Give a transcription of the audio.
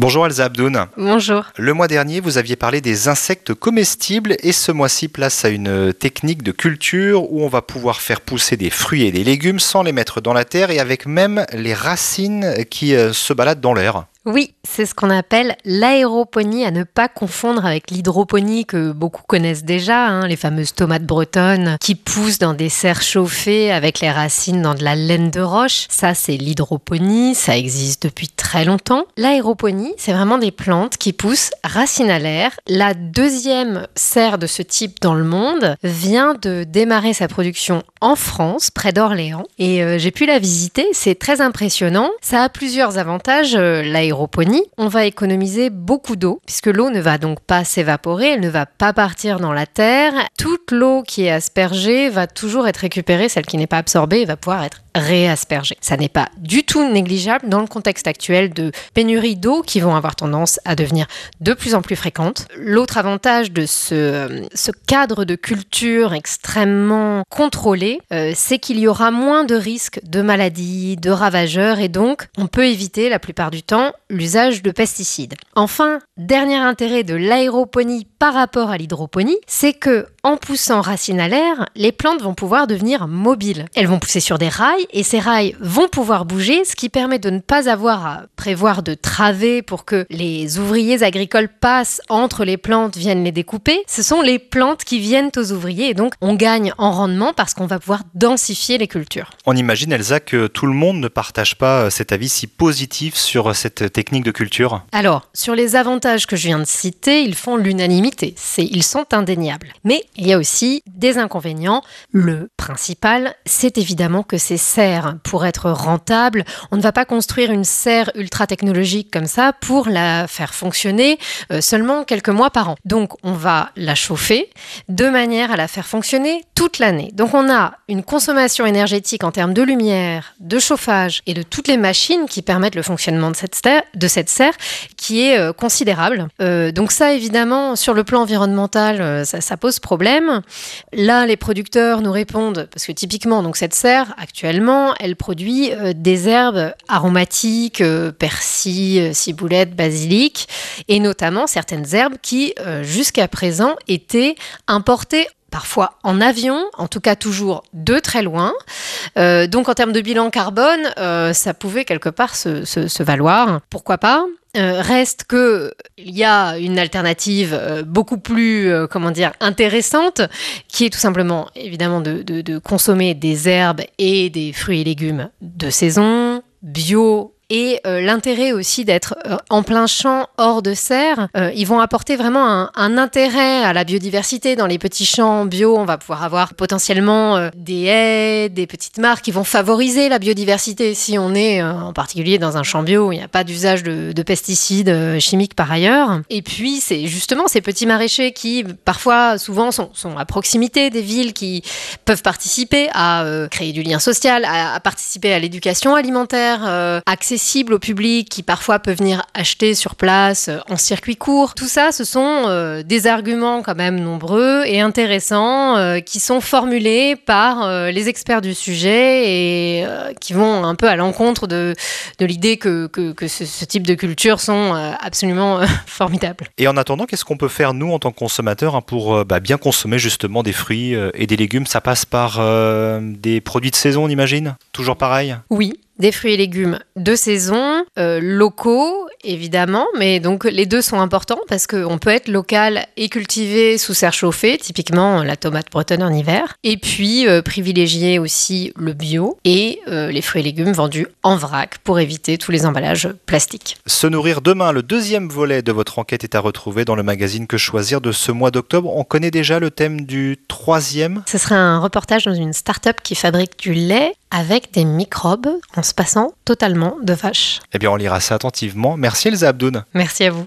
Bonjour Elsa Abdoun. Bonjour. Le mois dernier, vous aviez parlé des insectes comestibles et ce mois-ci place à une technique de culture où on va pouvoir faire pousser des fruits et des légumes sans les mettre dans la terre et avec même les racines qui euh, se baladent dans l'air. Oui, c'est ce qu'on appelle l'aéroponie, à ne pas confondre avec l'hydroponie que beaucoup connaissent déjà, hein, les fameuses tomates bretonnes qui poussent dans des serres chauffées avec les racines dans de la laine de roche. Ça, c'est l'hydroponie, ça existe depuis très longtemps. L'aéroponie, c'est vraiment des plantes qui poussent racines à l'air. La deuxième serre de ce type dans le monde vient de démarrer sa production en France, près d'Orléans, et euh, j'ai pu la visiter. C'est très impressionnant. Ça a plusieurs avantages. Euh, on va économiser beaucoup d'eau, puisque l'eau ne va donc pas s'évaporer, elle ne va pas partir dans la terre. Toute l'eau qui est aspergée va toujours être récupérée, celle qui n'est pas absorbée va pouvoir être réaspergée. Ça n'est pas du tout négligeable dans le contexte actuel de pénurie d'eau qui vont avoir tendance à devenir de plus en plus fréquentes. L'autre avantage de ce, ce, cadre de culture extrêmement contrôlé, euh, c'est qu'il y aura moins de risques de maladies, de ravageurs, et donc on peut éviter la plupart du temps l'usage de pesticides. Enfin, dernier intérêt de l'aéroponie par rapport à l'hydroponie, c'est que en poussant racines à l'air, les plantes vont pouvoir devenir mobiles. Elles vont pousser sur des rails et ces rails vont pouvoir bouger, ce qui permet de ne pas avoir à prévoir de travées pour que les ouvriers agricoles passent entre les plantes, viennent les découper. Ce sont les plantes qui viennent aux ouvriers et donc on gagne en rendement parce qu'on va pouvoir densifier les cultures. On imagine Elsa que tout le monde ne partage pas cet avis si positif sur cette technique de culture? Alors, sur les avantages que je viens de citer, ils font l'unanimité. Ils sont indéniables. Mais il y a aussi des inconvénients. Le principal, c'est évidemment que ces serres, pour être rentables, on ne va pas construire une serre ultra technologique comme ça pour la faire fonctionner euh, seulement quelques mois par an. Donc, on va la chauffer de manière à la faire fonctionner toute l'année. Donc, on a une consommation énergétique en termes de lumière, de chauffage et de toutes les machines qui permettent le fonctionnement de cette serre, de cette serre qui est euh, considérable. Euh, donc ça, évidemment, sur le plan environnemental, euh, ça, pose problème. Là, les producteurs nous répondent, parce que typiquement, donc cette serre, actuellement, elle produit des herbes aromatiques, persil, ciboulette, basilic, et notamment certaines herbes qui, jusqu'à présent, étaient importées parfois en avion, en tout cas toujours de très loin. Euh, donc en termes de bilan carbone, euh, ça pouvait quelque part se, valoir. Pourquoi pas? Euh, reste que il y a une alternative beaucoup plus comment dire intéressante qui est tout simplement évidemment de consommer des herbes et des fruits et légumes de saison bio et euh, l'intérêt aussi d'être euh, en plein champ, hors de serre, euh, ils vont apporter vraiment un, intérêt à la biodiversité. Dans les petits champs bio, on va pouvoir avoir potentiellement des haies, des petites marques qui vont favoriser la biodiversité. Si on est en particulier dans un champ bio, il n'y a pas d'usage de, de, pesticides chimiques par ailleurs. Et puis, c'est justement ces petits maraîchers qui, parfois, souvent, sont, à proximité des villes qui peuvent participer à créer du lien social, à, participer à l'éducation alimentaire au public, qui parfois peut venir acheter sur place euh, en circuit court. Tout ça, ce sont euh, des arguments quand même nombreux et intéressants euh, qui sont formulés par les experts du sujet et qui vont un peu à l'encontre de, de l'idée que, que, ce, type de cultures sont absolument formidables. Et en attendant, qu'est-ce qu'on peut faire nous en tant que consommateurs hein, pour bah, bien consommer justement des fruits et des légumes? Ça passe par des produits de saison, on imagine? Toujours pareil? Oui, des fruits et légumes de saison, euh, locaux évidemment, mais donc les deux sont importants parce qu'on peut être local et cultivé sous serre chauffée, typiquement la tomate bretonne en hiver, et puis euh, privilégier aussi le bio et euh, les fruits et légumes vendus en vrac pour éviter tous les emballages plastiques. Se nourrir demain, le deuxième volet de votre enquête est à retrouver dans le magazine Que choisir de ce mois d'octobre. On connaît déjà le thème du troisième Ce serait un reportage dans une start-up qui fabrique du lait avec des microbes en se passant totalement de vaches. Eh bien, on lira ça attentivement. Merci Elsa Abdoun. Merci à vous.